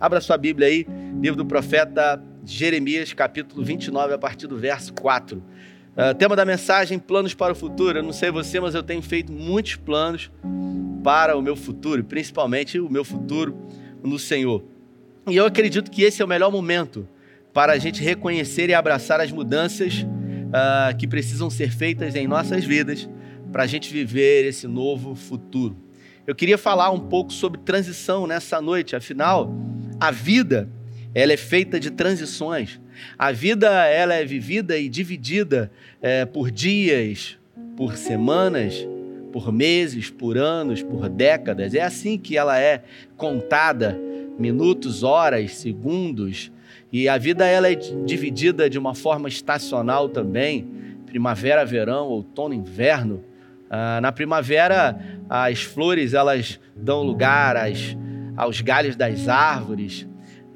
Abra sua Bíblia aí, livro do profeta Jeremias, capítulo 29, a partir do verso 4. Uh, tema da mensagem: planos para o futuro. Eu não sei você, mas eu tenho feito muitos planos para o meu futuro, principalmente o meu futuro no Senhor. E eu acredito que esse é o melhor momento para a gente reconhecer e abraçar as mudanças uh, que precisam ser feitas em nossas vidas para a gente viver esse novo futuro. Eu queria falar um pouco sobre transição nessa noite, afinal, a vida ela é feita de transições. A vida ela é vivida e dividida é, por dias, por semanas, por meses, por anos, por décadas. É assim que ela é contada, minutos, horas, segundos. E a vida ela é dividida de uma forma estacional também, primavera, verão, outono, inverno. Ah, na primavera, as flores elas dão lugar às, aos galhos das árvores.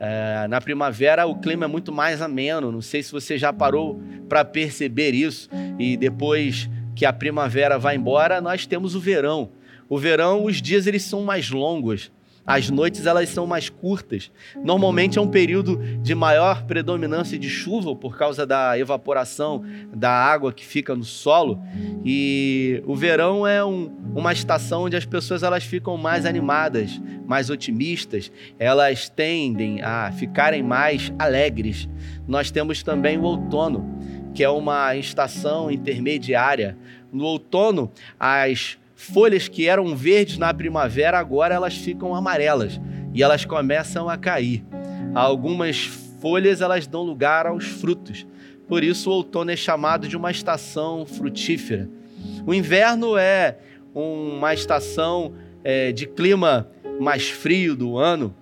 Ah, na primavera, o clima é muito mais ameno. Não sei se você já parou para perceber isso. E depois que a primavera vai embora, nós temos o verão. O verão, os dias eles são mais longos. As noites elas são mais curtas. Normalmente é um período de maior predominância de chuva por causa da evaporação da água que fica no solo. E o verão é um, uma estação onde as pessoas elas ficam mais animadas, mais otimistas. Elas tendem a ficarem mais alegres. Nós temos também o outono, que é uma estação intermediária. No outono, as folhas que eram verdes na primavera, agora elas ficam amarelas e elas começam a cair. Algumas folhas elas dão lugar aos frutos. Por isso o outono é chamado de uma estação frutífera. O inverno é uma estação é, de clima mais frio do ano,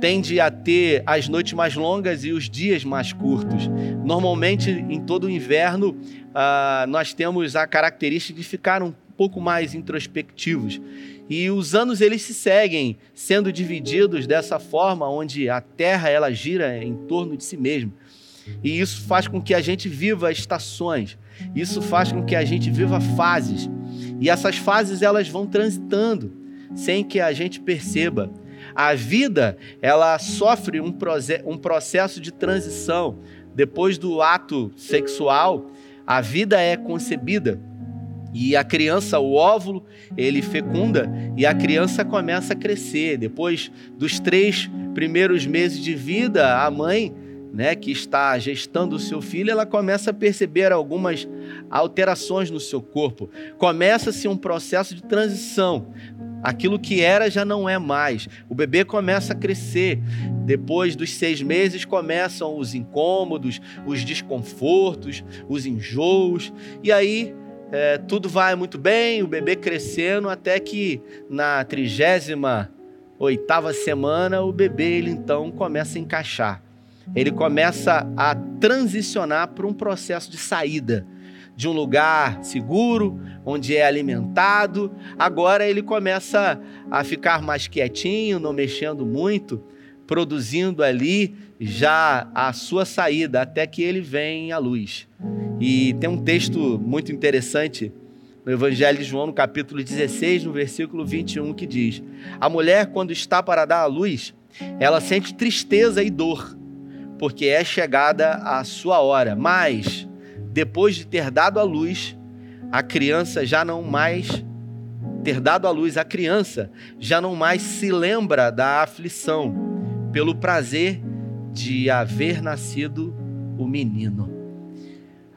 tende a ter as noites mais longas e os dias mais curtos. Normalmente, em todo o inverno, ah, nós temos a característica de ficar um pouco mais introspectivos. E os anos eles se seguem sendo divididos dessa forma, onde a Terra ela gira em torno de si mesma. E isso faz com que a gente viva estações. Isso faz com que a gente viva fases. E essas fases elas vão transitando sem que a gente perceba. A vida ela sofre um, um processo de transição. Depois do ato sexual, a vida é concebida e a criança, o óvulo, ele fecunda e a criança começa a crescer. Depois dos três primeiros meses de vida, a mãe, né, que está gestando o seu filho, ela começa a perceber algumas alterações no seu corpo. Começa-se um processo de transição. Aquilo que era já não é mais. O bebê começa a crescer. Depois dos seis meses começam os incômodos, os desconfortos, os enjoos. E aí é, tudo vai muito bem, o bebê crescendo, até que na trigésima oitava semana o bebê ele então começa a encaixar. Ele começa a transicionar para um processo de saída de um lugar seguro, onde é alimentado. Agora ele começa a ficar mais quietinho, não mexendo muito, produzindo ali já a sua saída até que ele vem à luz. E tem um texto muito interessante no Evangelho de João, no capítulo 16, no versículo 21, que diz: A mulher, quando está para dar à luz, ela sente tristeza e dor, porque é chegada a sua hora. Mas, depois de ter dado à luz, a criança já não mais ter dado à luz a criança já não mais se lembra da aflição pelo prazer de haver nascido o menino.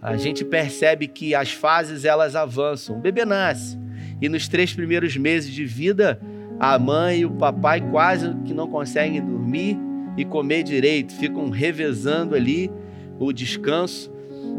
A gente percebe que as fases elas avançam. O bebê nasce e nos três primeiros meses de vida, a mãe e o papai quase que não conseguem dormir e comer direito, ficam revezando ali o descanso,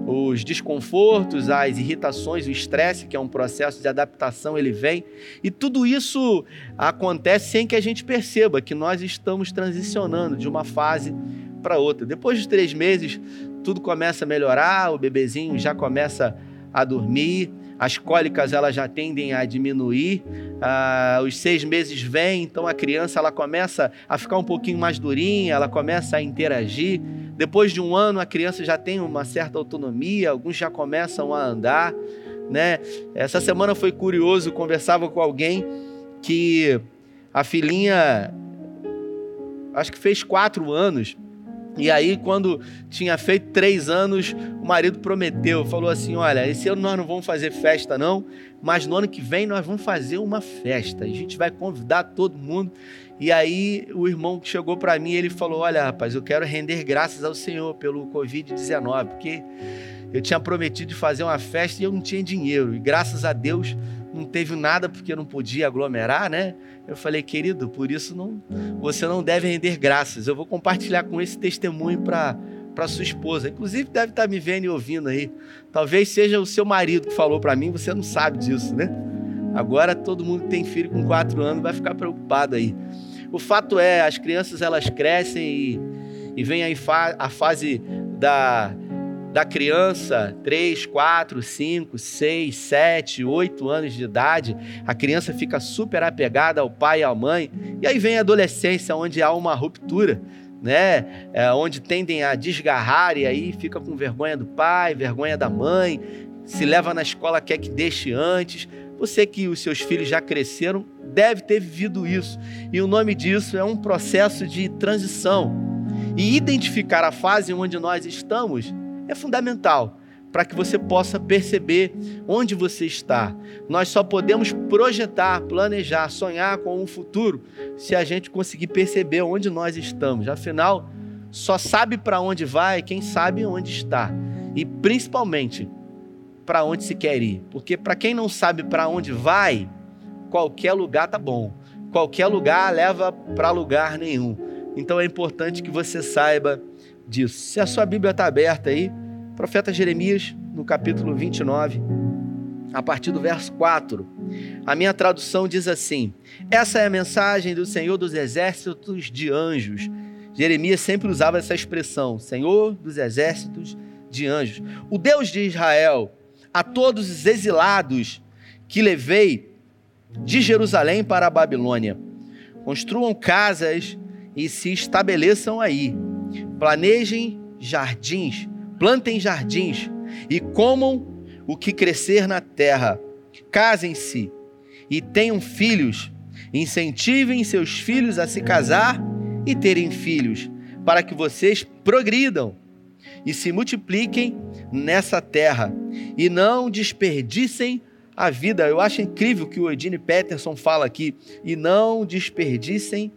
os desconfortos, as irritações, o estresse, que é um processo de adaptação, ele vem. E tudo isso acontece sem que a gente perceba que nós estamos transicionando de uma fase para outra. Depois de três meses, tudo começa a melhorar, o bebezinho já começa a dormir, as cólicas elas já tendem a diminuir, ah, os seis meses vêm, então a criança ela começa a ficar um pouquinho mais durinha, ela começa a interagir. Depois de um ano, a criança já tem uma certa autonomia, alguns já começam a andar. Né? Essa semana foi curioso, conversava com alguém que a filhinha acho que fez quatro anos. E aí, quando tinha feito três anos, o marido prometeu, falou assim: Olha, esse ano nós não vamos fazer festa, não, mas no ano que vem nós vamos fazer uma festa. A gente vai convidar todo mundo. E aí, o irmão que chegou para mim, ele falou: Olha, rapaz, eu quero render graças ao Senhor pelo Covid-19, porque eu tinha prometido de fazer uma festa e eu não tinha dinheiro. E graças a Deus, não teve nada porque não podia aglomerar, né? Eu falei, querido, por isso não, você não deve render graças. Eu vou compartilhar com esse testemunho para para sua esposa. Inclusive deve estar tá me vendo e ouvindo aí. Talvez seja o seu marido que falou para mim, você não sabe disso, né? Agora todo mundo que tem filho com quatro anos vai ficar preocupado aí. O fato é, as crianças elas crescem e, e vem aí a fase da da criança, 3, 4, 5, 6, 7, 8 anos de idade, a criança fica super apegada ao pai e à mãe, e aí vem a adolescência, onde há uma ruptura, né? É, onde tendem a desgarrar e aí fica com vergonha do pai, vergonha da mãe, se leva na escola, quer que deixe antes. Você que os seus filhos já cresceram, deve ter vivido isso. E o nome disso é um processo de transição. E identificar a fase onde nós estamos é fundamental para que você possa perceber onde você está. Nós só podemos projetar, planejar, sonhar com um futuro se a gente conseguir perceber onde nós estamos. Afinal, só sabe para onde vai quem sabe onde está. E principalmente para onde se quer ir. Porque para quem não sabe para onde vai, qualquer lugar tá bom. Qualquer lugar leva para lugar nenhum. Então é importante que você saiba disso. Se a sua Bíblia está aberta aí, profeta Jeremias, no capítulo 29, a partir do verso 4. A minha tradução diz assim: Essa é a mensagem do Senhor dos exércitos de anjos. Jeremias sempre usava essa expressão: Senhor dos exércitos de anjos. O Deus de Israel, a todos os exilados que levei de Jerusalém para a Babilônia, construam casas e se estabeleçam aí. Planejem jardins plantem jardins e comam o que crescer na terra. Casem-se e tenham filhos. Incentivem seus filhos a se casar e terem filhos, para que vocês progridam e se multipliquem nessa terra e não desperdicem a vida. Eu acho incrível que o Edine Peterson fala aqui. E não desperdicem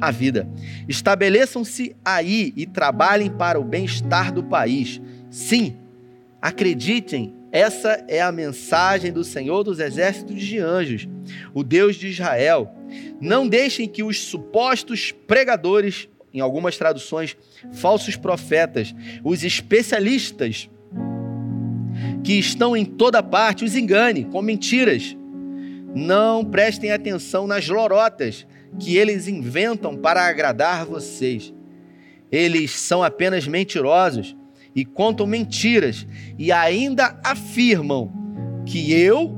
a vida. Estabeleçam-se aí e trabalhem para o bem-estar do país. Sim, acreditem, essa é a mensagem do Senhor dos Exércitos de Anjos, o Deus de Israel. Não deixem que os supostos pregadores, em algumas traduções, falsos profetas, os especialistas que estão em toda parte os engane com mentiras. Não prestem atenção nas lorotas que eles inventam para agradar vocês. Eles são apenas mentirosos e contam mentiras e ainda afirmam que eu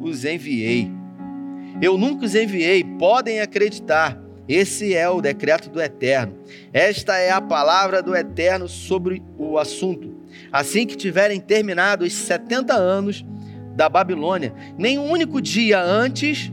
os enviei. Eu nunca os enviei, podem acreditar. Esse é o decreto do Eterno. Esta é a palavra do Eterno sobre o assunto. Assim que tiverem terminado os 70 anos da Babilônia, nem um único dia antes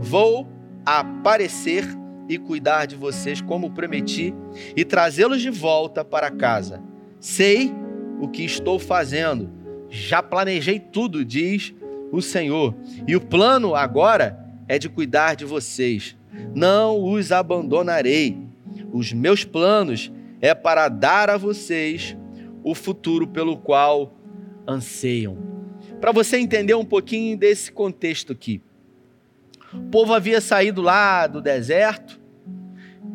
vou aparecer e cuidar de vocês como prometi e trazê-los de volta para casa. Sei o que estou fazendo, já planejei tudo, diz o Senhor. E o plano agora é de cuidar de vocês. Não os abandonarei. Os meus planos é para dar a vocês o futuro pelo qual anseiam. Para você entender um pouquinho desse contexto aqui. O povo havia saído lá do deserto,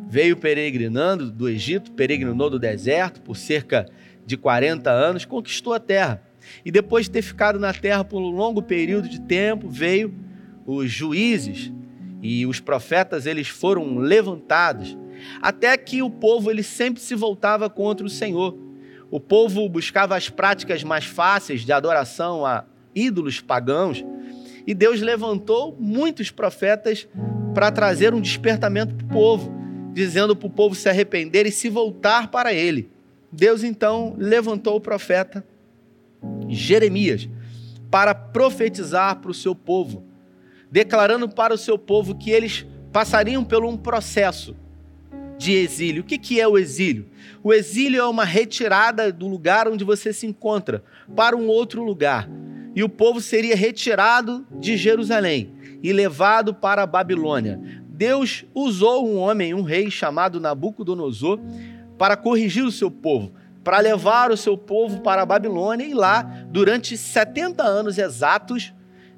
veio peregrinando do Egito, peregrinou do deserto por cerca de 40 anos, conquistou a terra. E depois de ter ficado na terra por um longo período de tempo, veio os juízes e os profetas, eles foram levantados, até que o povo ele sempre se voltava contra o Senhor. O povo buscava as práticas mais fáceis de adoração a ídolos pagãos, e Deus levantou muitos profetas para trazer um despertamento para o povo, dizendo para o povo se arrepender e se voltar para Ele. Deus então levantou o profeta Jeremias para profetizar para o seu povo, declarando para o seu povo que eles passariam por um processo de exílio. O que, que é o exílio? O exílio é uma retirada do lugar onde você se encontra para um outro lugar. E o povo seria retirado de Jerusalém e levado para a Babilônia. Deus usou um homem, um rei chamado Nabucodonosor, para corrigir o seu povo, para levar o seu povo para a Babilônia e lá, durante 70 anos exatos,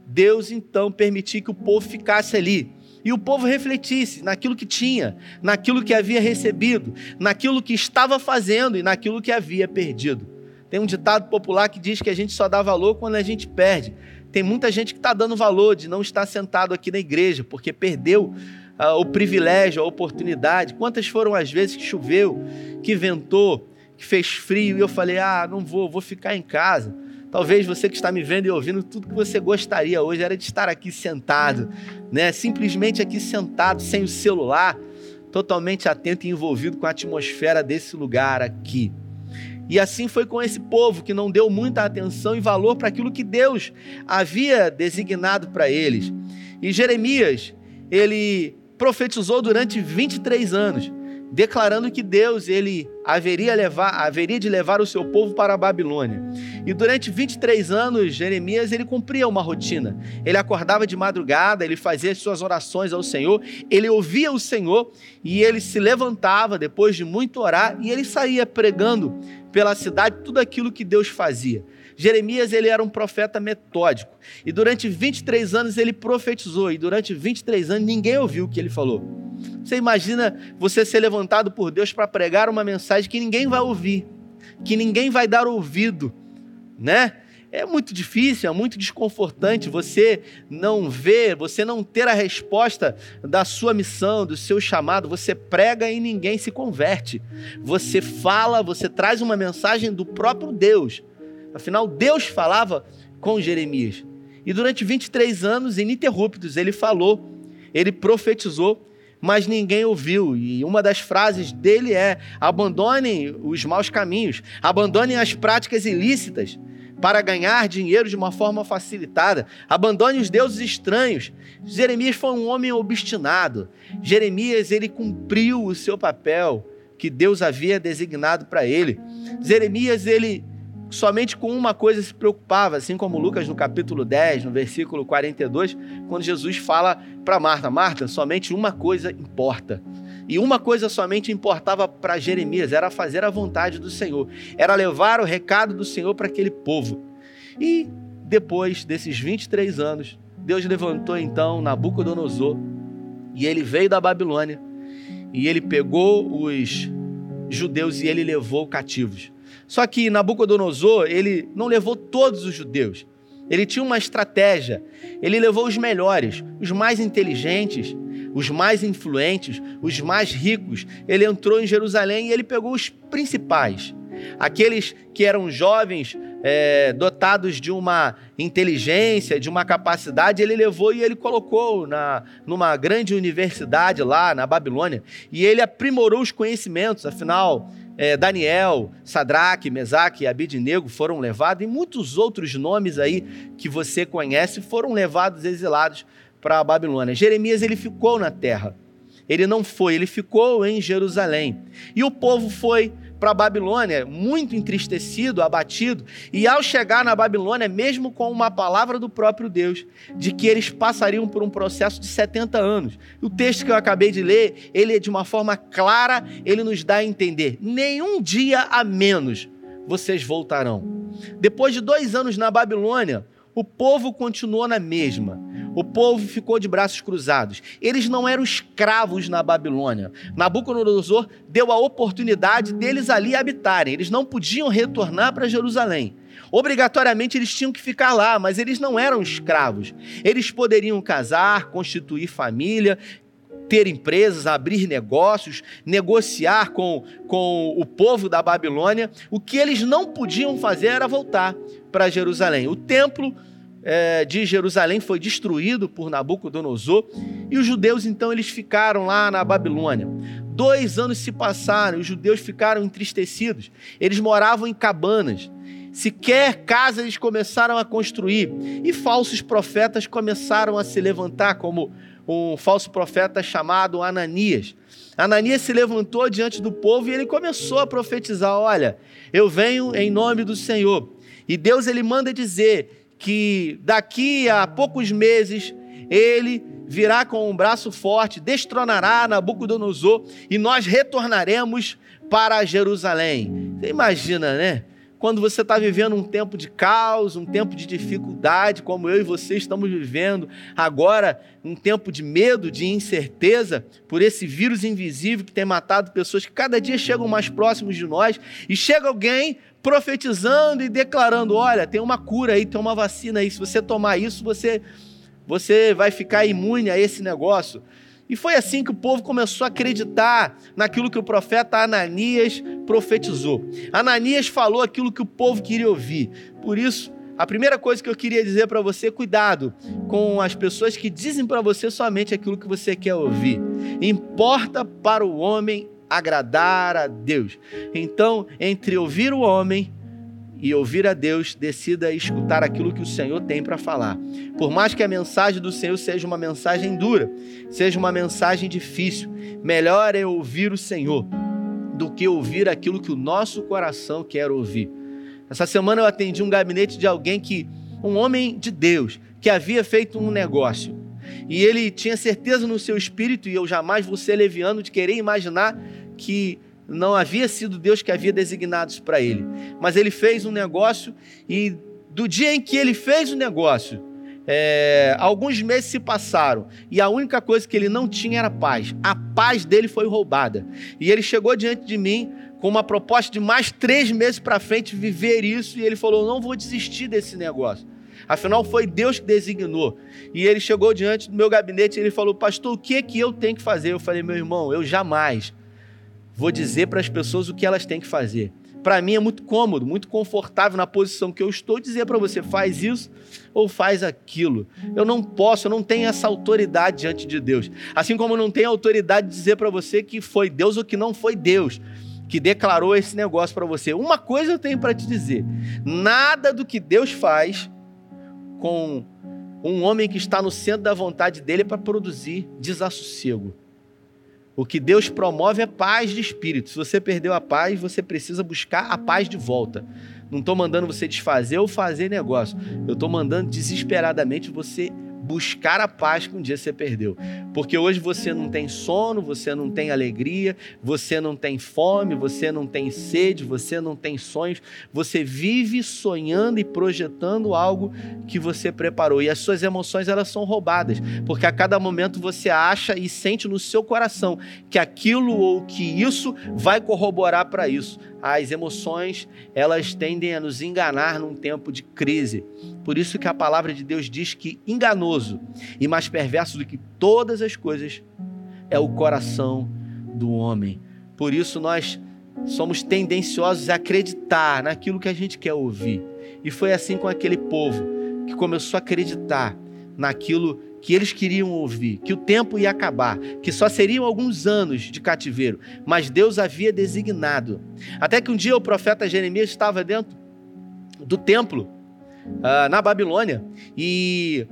Deus então permitiu que o povo ficasse ali. E o povo refletisse naquilo que tinha, naquilo que havia recebido, naquilo que estava fazendo e naquilo que havia perdido. Tem um ditado popular que diz que a gente só dá valor quando a gente perde. Tem muita gente que está dando valor de não estar sentado aqui na igreja, porque perdeu uh, o privilégio, a oportunidade. Quantas foram as vezes que choveu, que ventou, que fez frio e eu falei: ah, não vou, vou ficar em casa. Talvez você que está me vendo e ouvindo, tudo que você gostaria hoje era de estar aqui sentado, né? Simplesmente aqui sentado, sem o celular, totalmente atento e envolvido com a atmosfera desse lugar aqui. E assim foi com esse povo que não deu muita atenção e valor para aquilo que Deus havia designado para eles. E Jeremias, ele profetizou durante 23 anos declarando que Deus ele haveria, levar, haveria de levar o seu povo para a Babilônia. E durante 23 anos, Jeremias ele cumpria uma rotina. Ele acordava de madrugada, ele fazia suas orações ao Senhor, ele ouvia o Senhor e ele se levantava depois de muito orar e ele saía pregando pela cidade tudo aquilo que Deus fazia. Jeremias ele era um profeta metódico. E durante 23 anos ele profetizou. E durante 23 anos ninguém ouviu o que ele falou. Você imagina você ser levantado por Deus para pregar uma mensagem que ninguém vai ouvir, que ninguém vai dar ouvido, né? É muito difícil, é muito desconfortante você não ver, você não ter a resposta da sua missão, do seu chamado. Você prega e ninguém se converte. Você fala, você traz uma mensagem do próprio Deus Afinal, Deus falava com Jeremias. E durante 23 anos, ininterruptos, ele falou, ele profetizou, mas ninguém ouviu. E uma das frases dele é: abandonem os maus caminhos, abandonem as práticas ilícitas para ganhar dinheiro de uma forma facilitada. Abandone os deuses estranhos. Jeremias foi um homem obstinado. Jeremias ele cumpriu o seu papel que Deus havia designado para ele. Jeremias ele somente com uma coisa se preocupava, assim como Lucas no capítulo 10, no versículo 42, quando Jesus fala para Marta: Marta, somente uma coisa importa. E uma coisa somente importava para Jeremias, era fazer a vontade do Senhor, era levar o recado do Senhor para aquele povo. E depois desses 23 anos, Deus levantou então Nabucodonosor, e ele veio da Babilônia, e ele pegou os judeus e ele levou cativos. Só que Nabucodonosor, ele não levou todos os judeus. Ele tinha uma estratégia. Ele levou os melhores, os mais inteligentes, os mais influentes, os mais ricos. Ele entrou em Jerusalém e ele pegou os principais. Aqueles que eram jovens, é, dotados de uma inteligência, de uma capacidade, ele levou e ele colocou na, numa grande universidade lá na Babilônia. E ele aprimorou os conhecimentos, afinal, é, Daniel, Sadraque, Mesaque e Abidnego foram levados, e muitos outros nomes aí que você conhece foram levados exilados para a Babilônia. Jeremias ele ficou na terra. Ele não foi, ele ficou em Jerusalém. E o povo foi para a Babilônia, muito entristecido, abatido, e ao chegar na Babilônia, mesmo com uma palavra do próprio Deus, de que eles passariam por um processo de 70 anos. O texto que eu acabei de ler, ele é de uma forma clara, ele nos dá a entender: nenhum dia a menos vocês voltarão. Depois de dois anos na Babilônia, o povo continuou na mesma. O povo ficou de braços cruzados. Eles não eram escravos na Babilônia. Nabucodonosor deu a oportunidade deles ali habitarem. Eles não podiam retornar para Jerusalém. Obrigatoriamente eles tinham que ficar lá, mas eles não eram escravos. Eles poderiam casar, constituir família, ter empresas, abrir negócios, negociar com, com o povo da Babilônia. O que eles não podiam fazer era voltar para Jerusalém. O templo é, de Jerusalém foi destruído por Nabucodonosor e os judeus então eles ficaram lá na Babilônia. Dois anos se passaram, os judeus ficaram entristecidos. Eles moravam em cabanas. Sequer casas eles começaram a construir e falsos profetas começaram a se levantar, como um falso profeta chamado Ananias. Ananias se levantou diante do povo e ele começou a profetizar: Olha, eu venho em nome do Senhor. E Deus ele manda dizer que daqui a poucos meses ele virá com um braço forte, destronará Nabucodonosor e nós retornaremos para Jerusalém. Você imagina, né? Quando você está vivendo um tempo de caos, um tempo de dificuldade, como eu e você estamos vivendo agora, um tempo de medo, de incerteza, por esse vírus invisível que tem matado pessoas que cada dia chegam mais próximos de nós, e chega alguém profetizando e declarando: olha, tem uma cura aí, tem uma vacina aí, se você tomar isso, você, você vai ficar imune a esse negócio. E foi assim que o povo começou a acreditar naquilo que o profeta Ananias profetizou. Ananias falou aquilo que o povo queria ouvir. Por isso, a primeira coisa que eu queria dizer para você, cuidado com as pessoas que dizem para você somente aquilo que você quer ouvir. Importa para o homem agradar a Deus. Então, entre ouvir o homem e ouvir a Deus, decida escutar aquilo que o Senhor tem para falar. Por mais que a mensagem do Senhor seja uma mensagem dura, seja uma mensagem difícil, melhor é ouvir o Senhor do que ouvir aquilo que o nosso coração quer ouvir. Essa semana eu atendi um gabinete de alguém que, um homem de Deus, que havia feito um negócio. E ele tinha certeza no seu espírito, e eu jamais vou ser leviano de querer imaginar que não havia sido Deus que havia designado isso para ele. Mas ele fez um negócio e do dia em que ele fez o negócio, é, alguns meses se passaram e a única coisa que ele não tinha era paz. A paz dele foi roubada. E ele chegou diante de mim com uma proposta de mais três meses para frente viver isso. E ele falou: Não vou desistir desse negócio. Afinal, foi Deus que designou. E ele chegou diante do meu gabinete e ele falou: Pastor, o que é que eu tenho que fazer? Eu falei: Meu irmão, eu jamais vou dizer para as pessoas o que elas têm que fazer. Para mim é muito cômodo, muito confortável na posição que eu estou dizer para você faz isso ou faz aquilo. Eu não posso, eu não tenho essa autoridade diante de Deus. Assim como eu não tenho autoridade de dizer para você que foi Deus ou que não foi Deus que declarou esse negócio para você. Uma coisa eu tenho para te dizer: nada do que Deus faz com um homem que está no centro da vontade dele para produzir desassossego. O que Deus promove é paz de espírito. Se você perdeu a paz, você precisa buscar a paz de volta. Não estou mandando você desfazer ou fazer negócio. Eu estou mandando desesperadamente você buscar a paz que um dia você perdeu. Porque hoje você não tem sono, você não tem alegria, você não tem fome, você não tem sede, você não tem sonhos, você vive sonhando e projetando algo que você preparou. E as suas emoções elas são roubadas, porque a cada momento você acha e sente no seu coração que aquilo ou que isso vai corroborar para isso as emoções, elas tendem a nos enganar num tempo de crise. Por isso que a palavra de Deus diz que enganoso e mais perverso do que todas as coisas é o coração do homem. Por isso nós somos tendenciosos a acreditar naquilo que a gente quer ouvir. E foi assim com aquele povo que começou a acreditar naquilo que eles queriam ouvir, que o tempo ia acabar, que só seriam alguns anos de cativeiro, mas Deus havia designado. Até que um dia o profeta Jeremias estava dentro do templo, uh, na Babilônia, e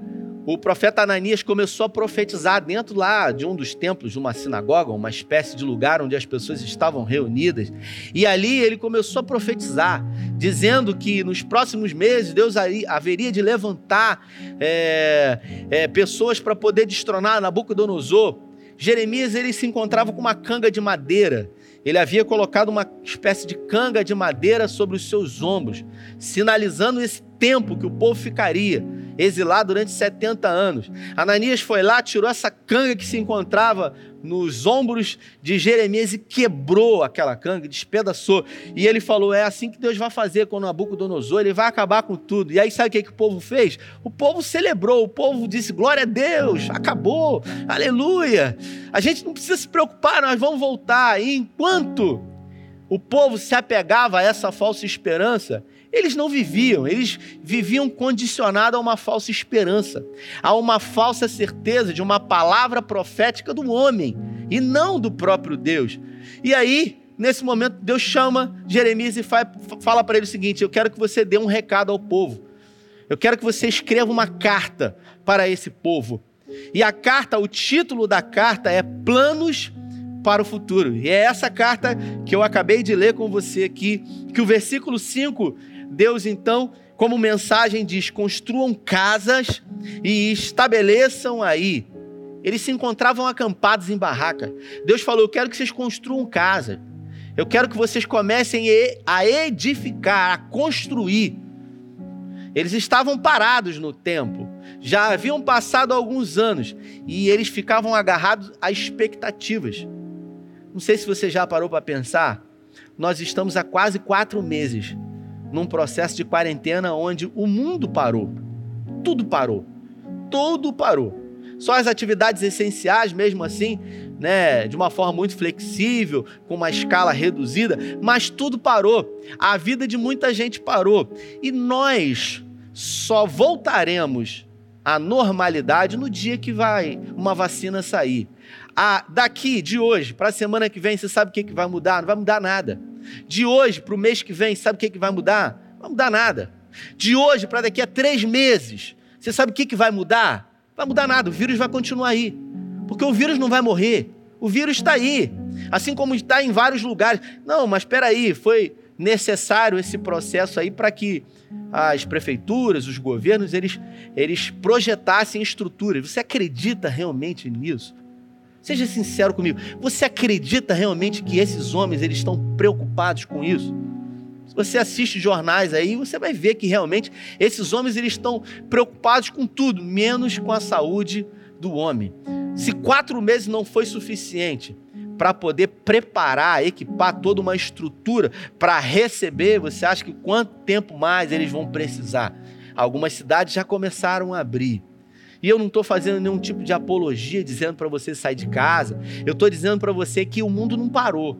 o profeta Ananias começou a profetizar dentro lá de um dos templos, de uma sinagoga, uma espécie de lugar onde as pessoas estavam reunidas. E ali ele começou a profetizar, dizendo que nos próximos meses Deus haveria de levantar é, é, pessoas para poder destronar Nabucodonosor. Jeremias ele se encontrava com uma canga de madeira. Ele havia colocado uma espécie de canga de madeira sobre os seus ombros, sinalizando esse tempo que o povo ficaria exilado durante 70 anos. Ananias foi lá, tirou essa canga que se encontrava nos ombros de Jeremias e quebrou aquela canga, despedaçou. E ele falou: É assim que Deus vai fazer com Nabucodonosor, ele vai acabar com tudo. E aí, sabe o que, que o povo fez? O povo celebrou, o povo disse: Glória a Deus, acabou, aleluia. A gente não precisa se preocupar, nós vamos voltar. E enquanto o povo se apegava a essa falsa esperança, eles não viviam, eles viviam condicionados a uma falsa esperança, a uma falsa certeza de uma palavra profética do homem e não do próprio Deus. E aí, nesse momento, Deus chama Jeremias e fala para ele o seguinte: Eu quero que você dê um recado ao povo. Eu quero que você escreva uma carta para esse povo. E a carta, o título da carta é Planos para o futuro. E é essa carta que eu acabei de ler com você aqui, que o versículo 5, Deus então, como mensagem diz: construam casas e estabeleçam aí. Eles se encontravam acampados em barraca. Deus falou: Eu quero que vocês construam casa. Eu quero que vocês comecem a edificar, a construir. Eles estavam parados no tempo. Já haviam passado alguns anos e eles ficavam agarrados a expectativas. Não sei se você já parou para pensar. Nós estamos há quase quatro meses num processo de quarentena onde o mundo parou. Tudo parou. Tudo parou. Só as atividades essenciais, mesmo assim, né, de uma forma muito flexível, com uma escala reduzida, mas tudo parou. A vida de muita gente parou. E nós só voltaremos à normalidade no dia que vai uma vacina sair. Ah, daqui, de hoje, para a semana que vem, você sabe o que, que vai mudar? Não vai mudar nada. De hoje para o mês que vem, sabe o que, que vai mudar? Não vai mudar nada. De hoje para daqui a três meses, você sabe o que, que vai mudar? Vai mudar nada, o vírus vai continuar aí. Porque o vírus não vai morrer. O vírus está aí. Assim como está em vários lugares. Não, mas espera aí, foi necessário esse processo aí para que as prefeituras, os governos, eles, eles projetassem estruturas. Você acredita realmente nisso? Seja sincero comigo. Você acredita realmente que esses homens eles estão preocupados com isso? Se você assiste jornais aí, você vai ver que realmente esses homens eles estão preocupados com tudo, menos com a saúde do homem. Se quatro meses não foi suficiente para poder preparar, equipar toda uma estrutura para receber, você acha que quanto tempo mais eles vão precisar? Algumas cidades já começaram a abrir. E eu não estou fazendo nenhum tipo de apologia dizendo para você sair de casa. Eu estou dizendo para você que o mundo não parou.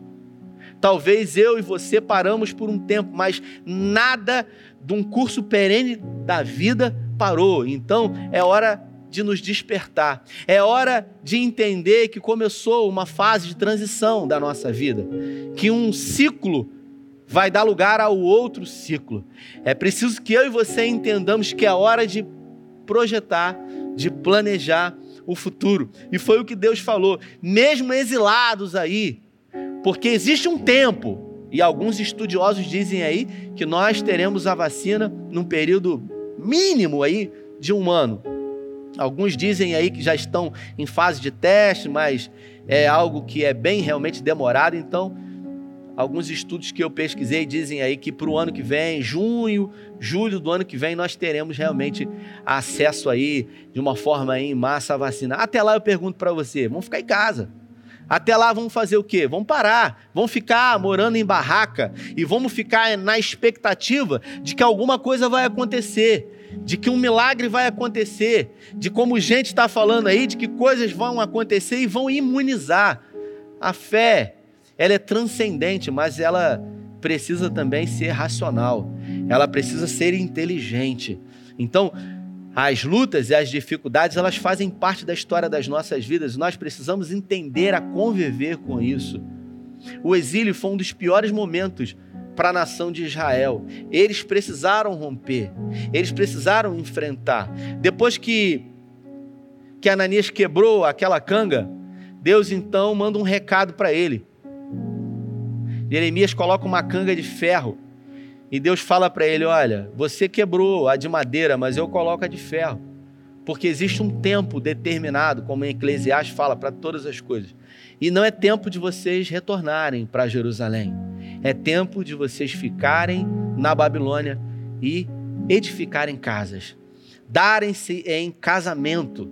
Talvez eu e você paramos por um tempo, mas nada de um curso perene da vida parou. Então é hora de nos despertar. É hora de entender que começou uma fase de transição da nossa vida, que um ciclo vai dar lugar ao outro ciclo. É preciso que eu e você entendamos que é hora de projetar, de planejar o futuro. E foi o que Deus falou, mesmo exilados aí, porque existe um tempo, e alguns estudiosos dizem aí que nós teremos a vacina num período mínimo aí de um ano. Alguns dizem aí que já estão em fase de teste, mas é algo que é bem realmente demorado. Então, alguns estudos que eu pesquisei dizem aí que para o ano que vem, junho, julho do ano que vem, nós teremos realmente acesso aí de uma forma aí em massa à vacina. Até lá eu pergunto para você, vamos ficar em casa. Até lá vamos fazer o quê? Vamos parar, vamos ficar morando em barraca e vamos ficar na expectativa de que alguma coisa vai acontecer de que um milagre vai acontecer, de como gente está falando aí, de que coisas vão acontecer e vão imunizar. A fé, ela é transcendente, mas ela precisa também ser racional, ela precisa ser inteligente. Então, as lutas e as dificuldades, elas fazem parte da história das nossas vidas, nós precisamos entender a conviver com isso. O exílio foi um dos piores momentos para a nação de Israel. Eles precisaram romper, eles precisaram enfrentar. Depois que, que Ananias quebrou aquela canga, Deus então manda um recado para ele. Jeremias coloca uma canga de ferro e Deus fala para ele: Olha, você quebrou a de madeira, mas eu coloco a de ferro. Porque existe um tempo determinado, como em Eclesiastes fala, para todas as coisas. E não é tempo de vocês retornarem para Jerusalém. É tempo de vocês ficarem na Babilônia e edificarem casas. Darem-se em casamento.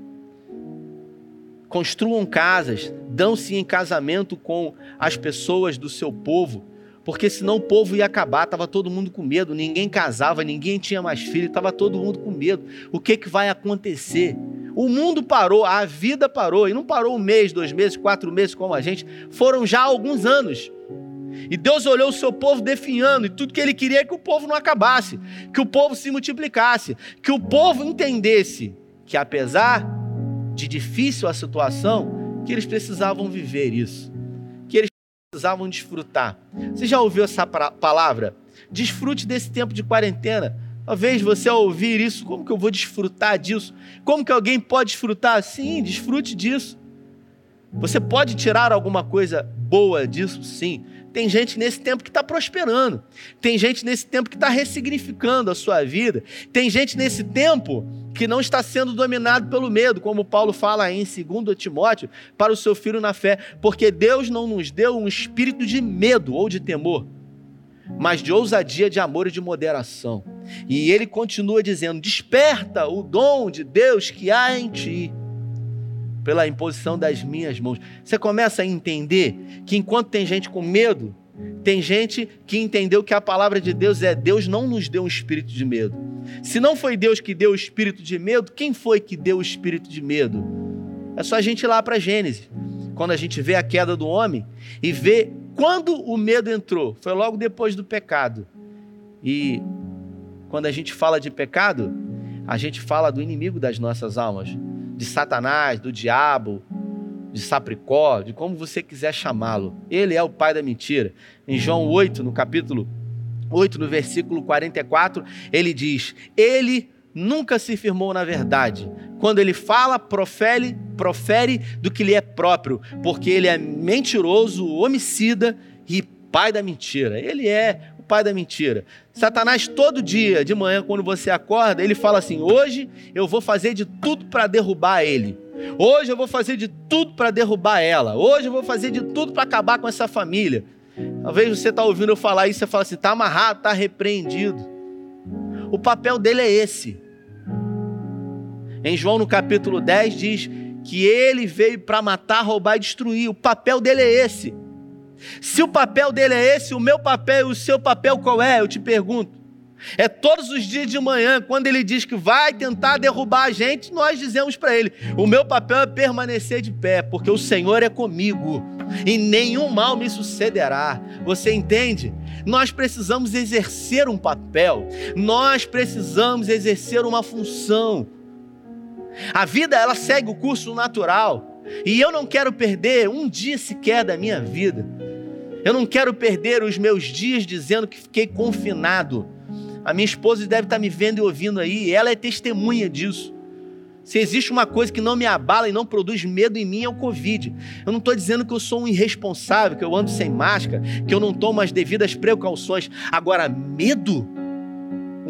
Construam casas, dão-se em casamento com as pessoas do seu povo, porque senão o povo ia acabar, estava todo mundo com medo, ninguém casava, ninguém tinha mais filho, estava todo mundo com medo. O que, que vai acontecer? O mundo parou, a vida parou, e não parou um mês, dois meses, quatro meses como a gente, foram já alguns anos. E Deus olhou o seu povo definhando, e tudo que ele queria é que o povo não acabasse, que o povo se multiplicasse, que o povo entendesse que apesar de difícil a situação, que eles precisavam viver isso, que eles precisavam desfrutar. Você já ouviu essa palavra? Desfrute desse tempo de quarentena. Talvez você ao ouvir isso, como que eu vou desfrutar disso? Como que alguém pode desfrutar? Sim, desfrute disso. Você pode tirar alguma coisa boa disso? Sim. Tem gente nesse tempo que está prosperando. Tem gente nesse tempo que está ressignificando a sua vida. Tem gente nesse tempo que não está sendo dominado pelo medo, como Paulo fala em 2 Timóteo, para o seu filho na fé. Porque Deus não nos deu um espírito de medo ou de temor, mas de ousadia, de amor e de moderação. E ele continua dizendo: desperta o dom de Deus que há em ti pela imposição das minhas mãos. Você começa a entender que enquanto tem gente com medo, tem gente que entendeu que a palavra de Deus é: Deus não nos deu um espírito de medo. Se não foi Deus que deu o espírito de medo, quem foi que deu o espírito de medo? É só a gente ir lá para Gênesis. Quando a gente vê a queda do homem e vê quando o medo entrou, foi logo depois do pecado. E quando a gente fala de pecado, a gente fala do inimigo das nossas almas de Satanás, do diabo, de Sapricó, de como você quiser chamá-lo. Ele é o pai da mentira. Em João 8, no capítulo 8, no versículo 44, ele diz: Ele nunca se firmou na verdade. Quando ele fala, profere, profere do que lhe é próprio, porque ele é mentiroso, homicida e pai da mentira. Ele é pai da mentira. Satanás, todo dia, de manhã, quando você acorda, ele fala assim: hoje eu vou fazer de tudo para derrubar ele. Hoje eu vou fazer de tudo para derrubar ela. Hoje eu vou fazer de tudo para acabar com essa família. Talvez você está ouvindo eu falar isso e fala assim: está amarrado, está repreendido. O papel dele é esse. Em João, no capítulo 10, diz que ele veio para matar, roubar e destruir. O papel dele é esse. Se o papel dele é esse, o meu papel e o seu papel qual é? Eu te pergunto. É todos os dias de manhã, quando ele diz que vai tentar derrubar a gente, nós dizemos para ele: o meu papel é permanecer de pé, porque o Senhor é comigo e nenhum mal me sucederá. Você entende? Nós precisamos exercer um papel, nós precisamos exercer uma função. A vida ela segue o curso natural e eu não quero perder um dia sequer da minha vida. Eu não quero perder os meus dias dizendo que fiquei confinado. A minha esposa deve estar me vendo e ouvindo aí, ela é testemunha disso. Se existe uma coisa que não me abala e não produz medo em mim é o Covid. Eu não estou dizendo que eu sou um irresponsável, que eu ando sem máscara, que eu não tomo as devidas precauções. Agora, medo?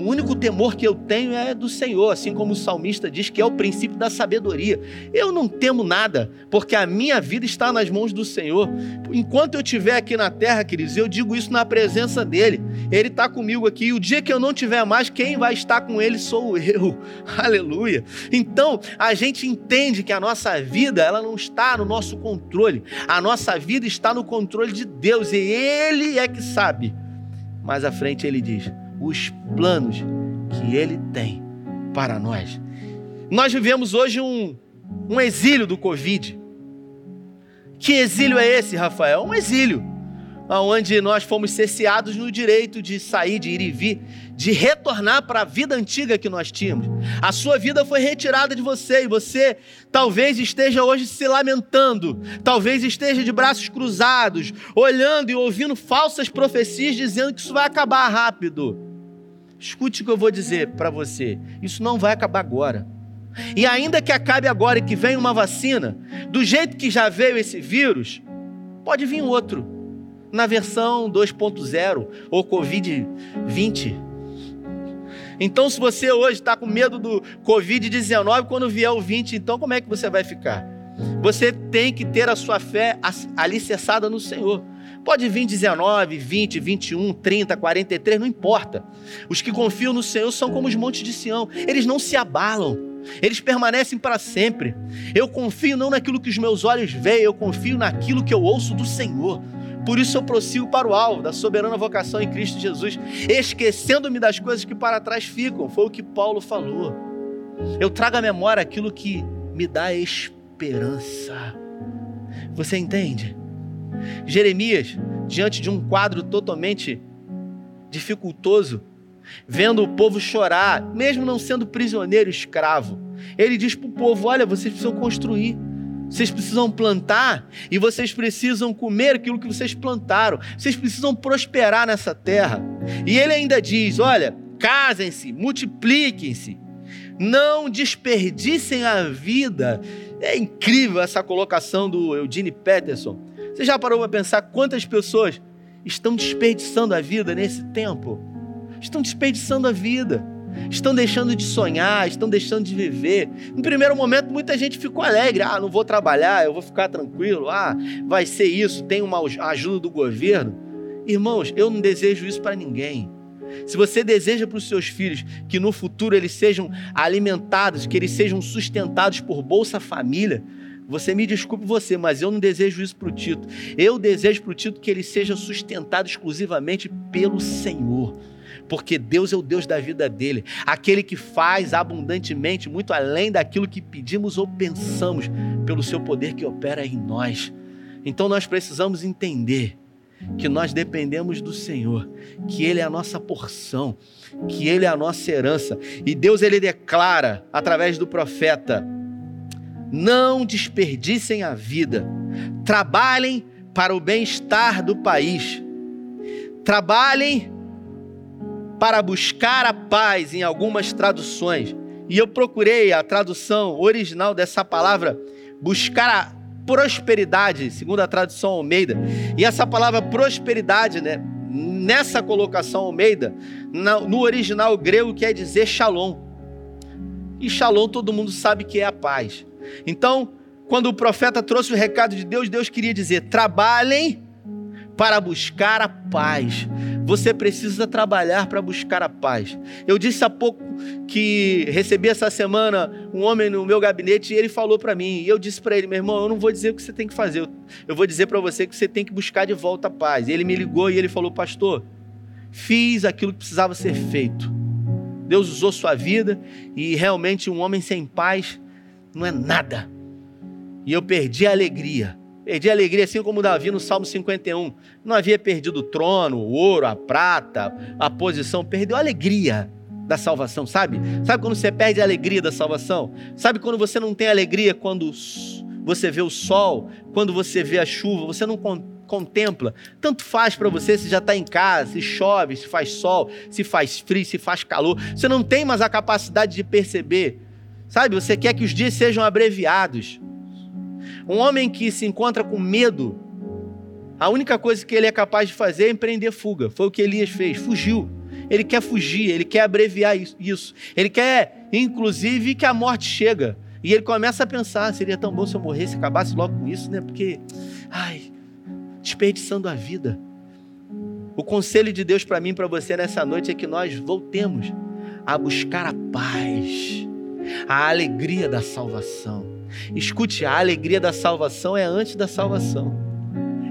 O único temor que eu tenho é do Senhor, assim como o salmista diz que é o princípio da sabedoria. Eu não temo nada, porque a minha vida está nas mãos do Senhor. Enquanto eu estiver aqui na terra, queridos, eu digo isso na presença dEle. Ele está comigo aqui. E o dia que eu não tiver mais, quem vai estar com Ele sou eu. Aleluia. Então, a gente entende que a nossa vida, ela não está no nosso controle. A nossa vida está no controle de Deus e Ele é que sabe. Mais à frente ele diz: os planos que Ele tem para nós. Nós vivemos hoje um, um exílio do Covid. Que exílio é esse, Rafael? Um exílio onde nós fomos cesseados no direito de sair, de ir e vir, de retornar para a vida antiga que nós tínhamos. A sua vida foi retirada de você e você talvez esteja hoje se lamentando, talvez esteja de braços cruzados, olhando e ouvindo falsas profecias dizendo que isso vai acabar rápido. Escute o que eu vou dizer para você: isso não vai acabar agora. E ainda que acabe agora e que venha uma vacina, do jeito que já veio esse vírus, pode vir outro, na versão 2.0 ou Covid-20. Então, se você hoje está com medo do Covid-19, quando vier o 20, então como é que você vai ficar? Você tem que ter a sua fé alicerçada no Senhor. Pode vir 19, 20, 21, 30, 43, não importa. Os que confiam no Senhor são como os montes de Sião, eles não se abalam, eles permanecem para sempre. Eu confio não naquilo que os meus olhos veem, eu confio naquilo que eu ouço do Senhor. Por isso eu prossigo para o alvo da soberana vocação em Cristo Jesus, esquecendo-me das coisas que para trás ficam. Foi o que Paulo falou. Eu trago à memória aquilo que me dá esperança. Você entende? Jeremias, diante de um quadro totalmente dificultoso, vendo o povo chorar, mesmo não sendo prisioneiro, escravo, ele diz para o povo: Olha, vocês precisam construir, vocês precisam plantar e vocês precisam comer aquilo que vocês plantaram, vocês precisam prosperar nessa terra. E ele ainda diz: Olha, casem-se, multipliquem-se, não desperdicem a vida É incrível essa colocação do Eugene Peterson. Você já parou para pensar quantas pessoas estão desperdiçando a vida nesse tempo? Estão desperdiçando a vida estão deixando de sonhar, estão deixando de viver. No primeiro momento, muita gente ficou alegre: ah, não vou trabalhar, eu vou ficar tranquilo, ah, vai ser isso, tem uma ajuda do governo. Irmãos, eu não desejo isso para ninguém. Se você deseja para os seus filhos que no futuro eles sejam alimentados, que eles sejam sustentados por Bolsa Família, você me desculpe você, mas eu não desejo isso para o Tito. Eu desejo para o Tito que ele seja sustentado exclusivamente pelo Senhor porque Deus é o Deus da vida dele, aquele que faz abundantemente, muito além daquilo que pedimos ou pensamos, pelo seu poder que opera em nós. Então nós precisamos entender que nós dependemos do Senhor, que Ele é a nossa porção, que Ele é a nossa herança. E Deus ele declara através do profeta: não desperdicem a vida, trabalhem para o bem-estar do país, trabalhem para buscar a paz em algumas traduções. E eu procurei a tradução original dessa palavra, buscar a prosperidade, segundo a tradução Almeida. E essa palavra prosperidade, né, nessa colocação Almeida, no original grego quer dizer shalom. E shalom todo mundo sabe que é a paz. Então, quando o profeta trouxe o recado de Deus, Deus queria dizer: trabalhem para buscar a paz. Você precisa trabalhar para buscar a paz. Eu disse há pouco que recebi essa semana um homem no meu gabinete e ele falou para mim. E eu disse para ele, meu irmão, eu não vou dizer o que você tem que fazer. Eu vou dizer para você que você tem que buscar de volta a paz. E ele me ligou e ele falou, pastor, fiz aquilo que precisava ser feito. Deus usou sua vida e realmente um homem sem paz não é nada. E eu perdi a alegria Perdi a alegria, assim como Davi no Salmo 51. Não havia perdido o trono, o ouro, a prata, a posição. Perdeu a alegria da salvação, sabe? Sabe quando você perde a alegria da salvação? Sabe quando você não tem alegria quando você vê o sol, quando você vê a chuva, você não contempla. Tanto faz para você se já está em casa, se chove, se faz sol, se faz frio, se faz calor. Você não tem mais a capacidade de perceber. Sabe? Você quer que os dias sejam abreviados. Um homem que se encontra com medo, a única coisa que ele é capaz de fazer é empreender fuga. Foi o que Elias fez, fugiu. Ele quer fugir, ele quer abreviar isso. Ele quer, inclusive, que a morte chega. E ele começa a pensar: seria tão bom se eu morresse, acabasse logo com isso, né? Porque, ai, desperdiçando a vida. O conselho de Deus para mim e para você nessa noite é que nós voltemos a buscar a paz, a alegria da salvação. Escute, a alegria da salvação é antes da salvação.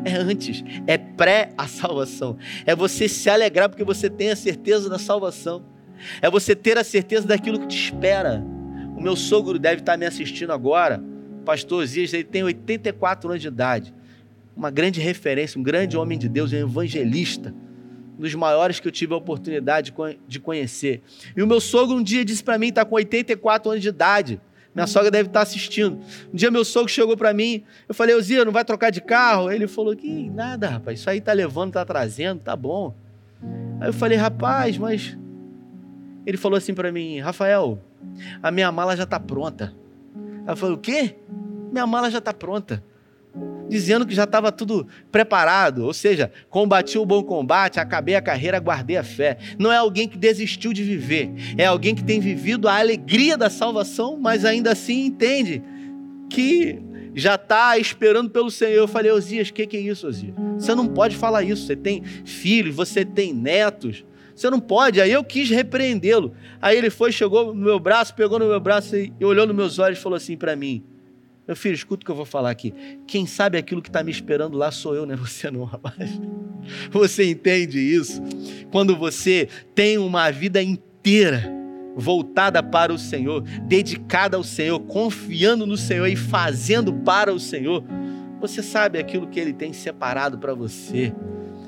É antes, é pré a salvação. É você se alegrar porque você tem a certeza da salvação. É você ter a certeza daquilo que te espera. O meu sogro deve estar me assistindo agora. Pastor Zias, ele tem 84 anos de idade. Uma grande referência, um grande homem de Deus, um evangelista. Dos maiores que eu tive a oportunidade de conhecer. E o meu sogro um dia disse para mim, está com 84 anos de idade. Minha sogra deve estar assistindo. Um dia meu sogro chegou para mim, eu falei, Ozia, não vai trocar de carro? Ele falou, que nada, rapaz, isso aí tá levando, tá trazendo, tá bom. Aí eu falei, rapaz, mas... Ele falou assim para mim, Rafael, a minha mala já tá pronta. Aí eu falei, o quê? Minha mala já tá pronta dizendo que já estava tudo preparado, ou seja, combati o bom combate, acabei a carreira, guardei a fé. Não é alguém que desistiu de viver, é alguém que tem vivido a alegria da salvação, mas ainda assim entende que já está esperando pelo Senhor. Eu falei, Osias, o que, que é isso, Osias? Você não pode falar isso. Você tem filhos, você tem netos. Você não pode. Aí eu quis repreendê-lo. Aí ele foi, chegou no meu braço, pegou no meu braço e olhou nos meus olhos e falou assim para mim: meu filho, escuta o que eu vou falar aqui. Quem sabe aquilo que está me esperando lá sou eu, não é você não, rapaz. Você entende isso? Quando você tem uma vida inteira voltada para o Senhor, dedicada ao Senhor, confiando no Senhor e fazendo para o Senhor, você sabe aquilo que Ele tem separado para você.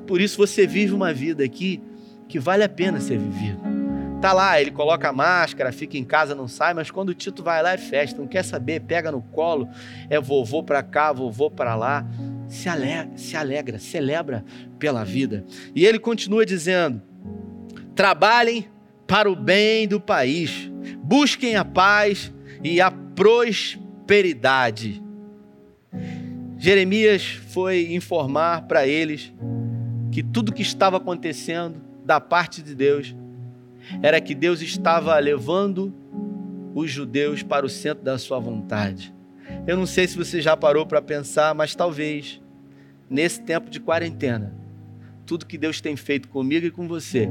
Por isso você vive uma vida aqui que vale a pena ser vivida. Tá lá, ele coloca a máscara, fica em casa, não sai, mas quando o Tito vai lá é festa, não quer saber, pega no colo, é vovô para cá, vovô para lá. Se alegra, se alegra, celebra pela vida. E ele continua dizendo: trabalhem para o bem do país, busquem a paz e a prosperidade. Jeremias foi informar para eles que tudo que estava acontecendo da parte de Deus era que Deus estava levando os judeus para o centro da sua vontade. Eu não sei se você já parou para pensar, mas talvez nesse tempo de quarentena, tudo que Deus tem feito comigo e com você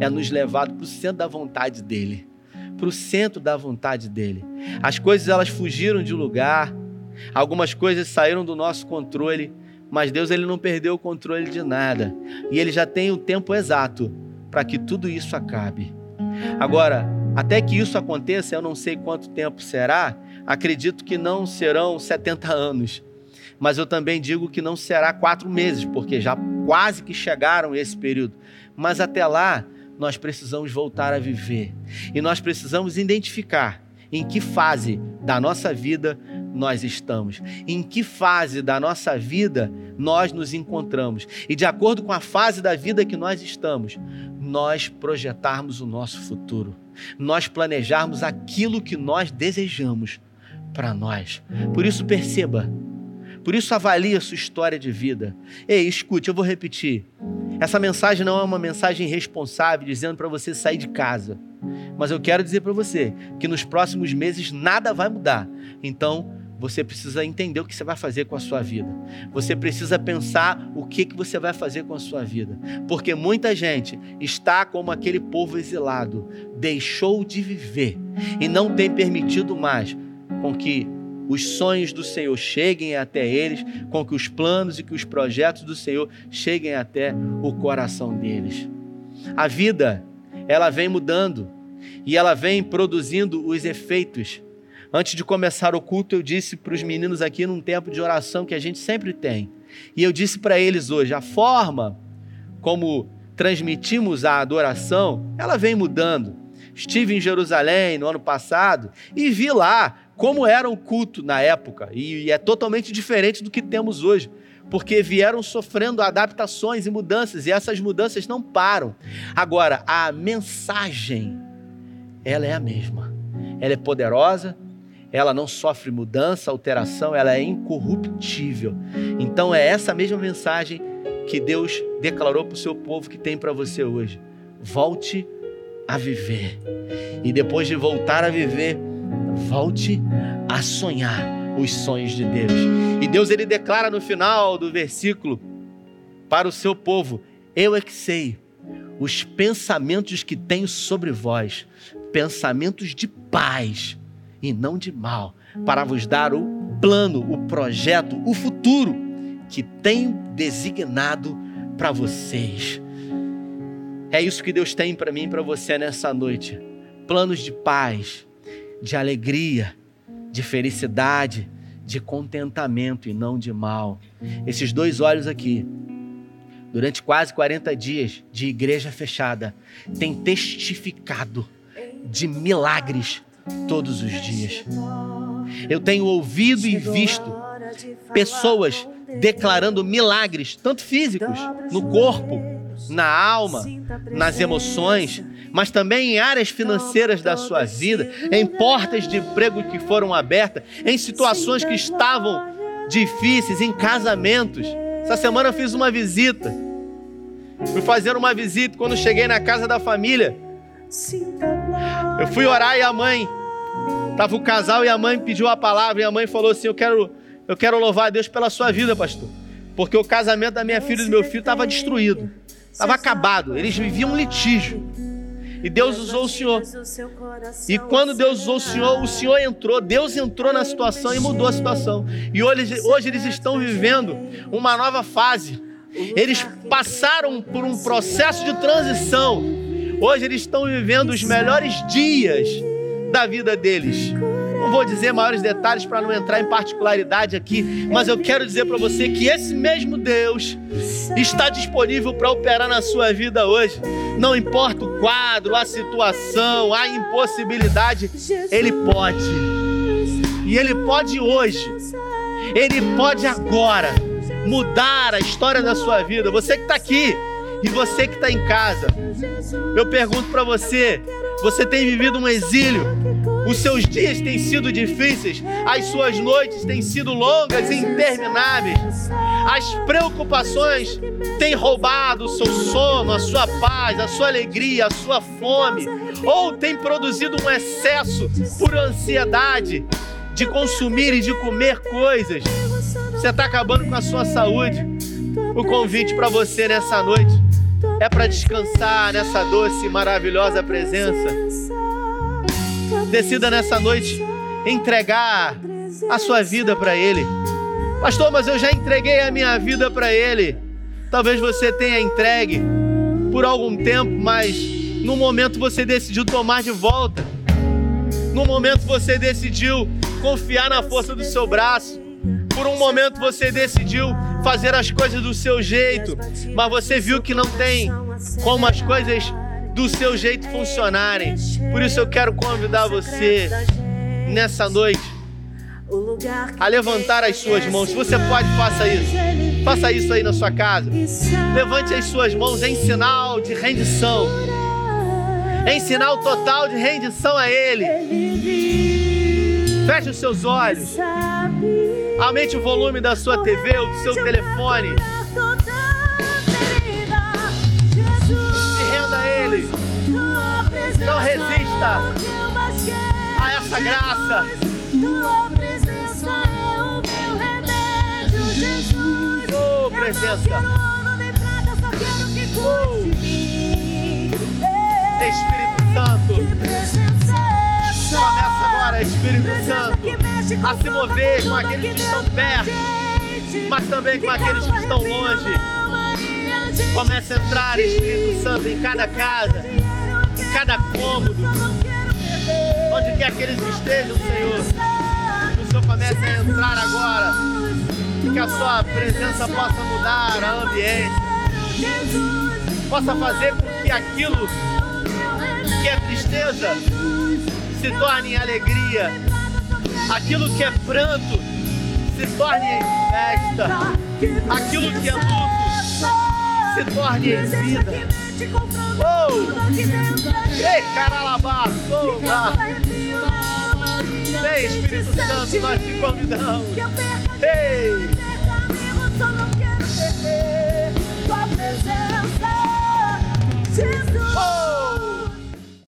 é nos levado para o centro da vontade dele, para o centro da vontade dele. As coisas elas fugiram de lugar, algumas coisas saíram do nosso controle, mas Deus ele não perdeu o controle de nada e ele já tem o tempo exato para que tudo isso acabe. Agora, até que isso aconteça, eu não sei quanto tempo será, acredito que não serão 70 anos. Mas eu também digo que não será quatro meses, porque já quase que chegaram esse período. Mas até lá, nós precisamos voltar a viver. E nós precisamos identificar em que fase da nossa vida nós estamos, em que fase da nossa vida nós nos encontramos. E de acordo com a fase da vida que nós estamos, nós projetarmos o nosso futuro nós planejarmos aquilo que nós desejamos para nós. Por isso, perceba, por isso, avalie a sua história de vida. Ei, escute, eu vou repetir. Essa mensagem não é uma mensagem responsável dizendo para você sair de casa. Mas eu quero dizer para você que nos próximos meses nada vai mudar. Então, você precisa entender o que você vai fazer com a sua vida. Você precisa pensar o que, que você vai fazer com a sua vida. Porque muita gente está como aquele povo exilado, deixou de viver e não tem permitido mais com que os sonhos do Senhor cheguem até eles, com que os planos e que os projetos do Senhor cheguem até o coração deles. A vida, ela vem mudando e ela vem produzindo os efeitos Antes de começar o culto, eu disse para os meninos aqui num tempo de oração que a gente sempre tem. E eu disse para eles hoje: a forma como transmitimos a adoração, ela vem mudando. Estive em Jerusalém no ano passado e vi lá como era o culto na época, e é totalmente diferente do que temos hoje, porque vieram sofrendo adaptações e mudanças, e essas mudanças não param. Agora, a mensagem, ela é a mesma. Ela é poderosa, ela não sofre mudança, alteração, ela é incorruptível. Então é essa mesma mensagem que Deus declarou para o seu povo que tem para você hoje. Volte a viver. E depois de voltar a viver, volte a sonhar os sonhos de Deus. E Deus ele declara no final do versículo para o seu povo: Eu é que sei os pensamentos que tenho sobre vós, pensamentos de paz e não de mal, para vos dar o plano, o projeto, o futuro que tenho designado para vocês. É isso que Deus tem para mim e para você nessa noite. Planos de paz, de alegria, de felicidade, de contentamento e não de mal. Esses dois olhos aqui, durante quase 40 dias de igreja fechada, têm testificado de milagres todos os dias. Eu tenho ouvido e visto pessoas declarando milagres, tanto físicos, no corpo, na alma, nas emoções, mas também em áreas financeiras da sua vida, em portas de emprego que foram abertas, em situações que estavam difíceis, em casamentos. Essa semana eu fiz uma visita. Fui fazer uma visita quando cheguei na casa da família. Eu fui orar e a mãe Tava o casal e a mãe pediu a palavra e a mãe falou assim: "Eu quero eu quero louvar a Deus pela sua vida, pastor, porque o casamento da minha filha e do meu filho estava destruído, estava acabado, eles viviam um litígio. E Deus usou o Senhor. E quando Deus usou o Senhor, o Senhor entrou, Deus entrou na situação e mudou a situação. E hoje, hoje eles estão vivendo uma nova fase. Eles passaram por um processo de transição. Hoje eles estão vivendo os melhores dias da vida deles. Não vou dizer maiores detalhes para não entrar em particularidade aqui, mas eu quero dizer para você que esse mesmo Deus está disponível para operar na sua vida hoje. Não importa o quadro, a situação, a impossibilidade, Ele pode. E Ele pode hoje. Ele pode agora mudar a história da sua vida. Você que está aqui e você que está em casa, eu pergunto para você: você tem vivido um exílio Os seus dias têm sido difíceis, as suas noites têm sido longas e intermináveis. As preocupações têm roubado o seu sono, a sua paz, a sua alegria, a sua fome, ou têm produzido um excesso por ansiedade de consumir e de comer coisas. Você está acabando com a sua saúde. O convite para você nessa noite é para descansar nessa doce e maravilhosa presença. Decida nessa noite entregar a sua vida para Ele. Pastor, mas eu já entreguei a minha vida para Ele. Talvez você tenha entregue por algum tempo, mas no momento você decidiu tomar de volta. No momento você decidiu confiar na força do seu braço. Por um momento você decidiu fazer as coisas do seu jeito, mas você viu que não tem como as coisas do seu jeito funcionarem. Por isso eu quero convidar você nessa noite a levantar as suas mãos. Se você pode, faça isso. Faça isso aí na sua casa. Levante as suas mãos em sinal de rendição. Em sinal total de rendição a Ele. Feche os seus olhos. Aumente o volume da sua TV ou do seu telefone. Se renda a Ele. Não resista a essa graça. Oh, presença. Oh. Espírito Santo. Começa agora, Espírito Santo, a se mover com aqueles que estão perto, mas também com aqueles que estão longe. Comece a entrar, Espírito Santo, em cada casa, em cada cômodo, onde quer que eles estejam, Senhor. Que o Senhor comece a entrar agora, e que a sua presença possa mudar a ambiente, possa fazer com que aquilo que é tristeza se torne alegria, aquilo que é pranto se torne festa, aquilo que é luto se torne vida. Oh! Ei, caralabá, solta! Ei, Espírito Santo, nós te convidamos! Ei!